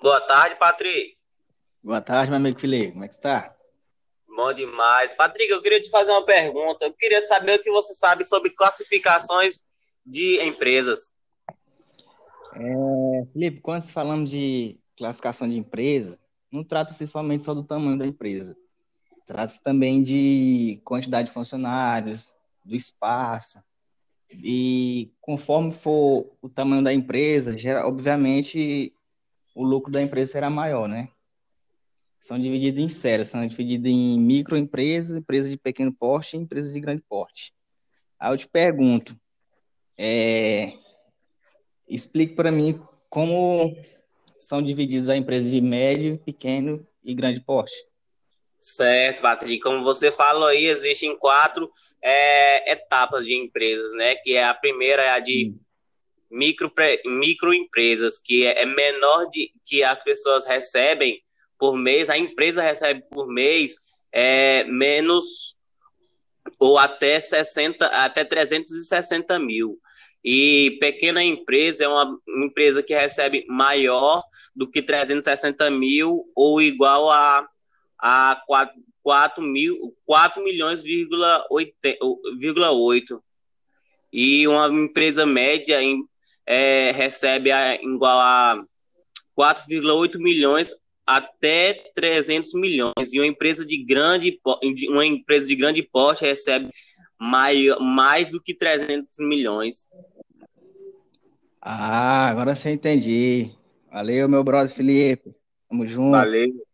Boa tarde, Patrick. Boa tarde, meu amigo Felipe. Como é que está? Bom demais. Patrick, eu queria te fazer uma pergunta. Eu queria saber o que você sabe sobre classificações de empresas. É, Felipe, quando falamos de classificação de empresa, não trata-se somente só do tamanho da empresa. Trata-se também de quantidade de funcionários, do espaço. E conforme for o tamanho da empresa, gera, obviamente o lucro da empresa será maior, né? São divididos em séries, são divididos em microempresas, empresas de pequeno porte e empresas de grande porte. Aí eu te pergunto, é, explique para mim como são divididas as empresas de médio, pequeno e grande porte. Certo, Patrick. Como você falou aí, existem quatro é, etapas de empresas, né? Que é a primeira é a de micro, microempresas, que é, é menor de que as pessoas recebem por mês, a empresa recebe por mês é, menos ou até 60, até 360 mil. E pequena empresa é uma empresa que recebe maior do que 360 mil ou igual a, a 4, 4, mil, 4 milhões, vírgula 8. E uma empresa média em, é, recebe a, igual a 4,8 milhões até 300 milhões. E uma empresa de grande, uma empresa de grande porte recebe mais, mais do que 300 milhões. Ah, agora você entendi. Valeu, meu brother Felipe. Tamo junto. Valeu.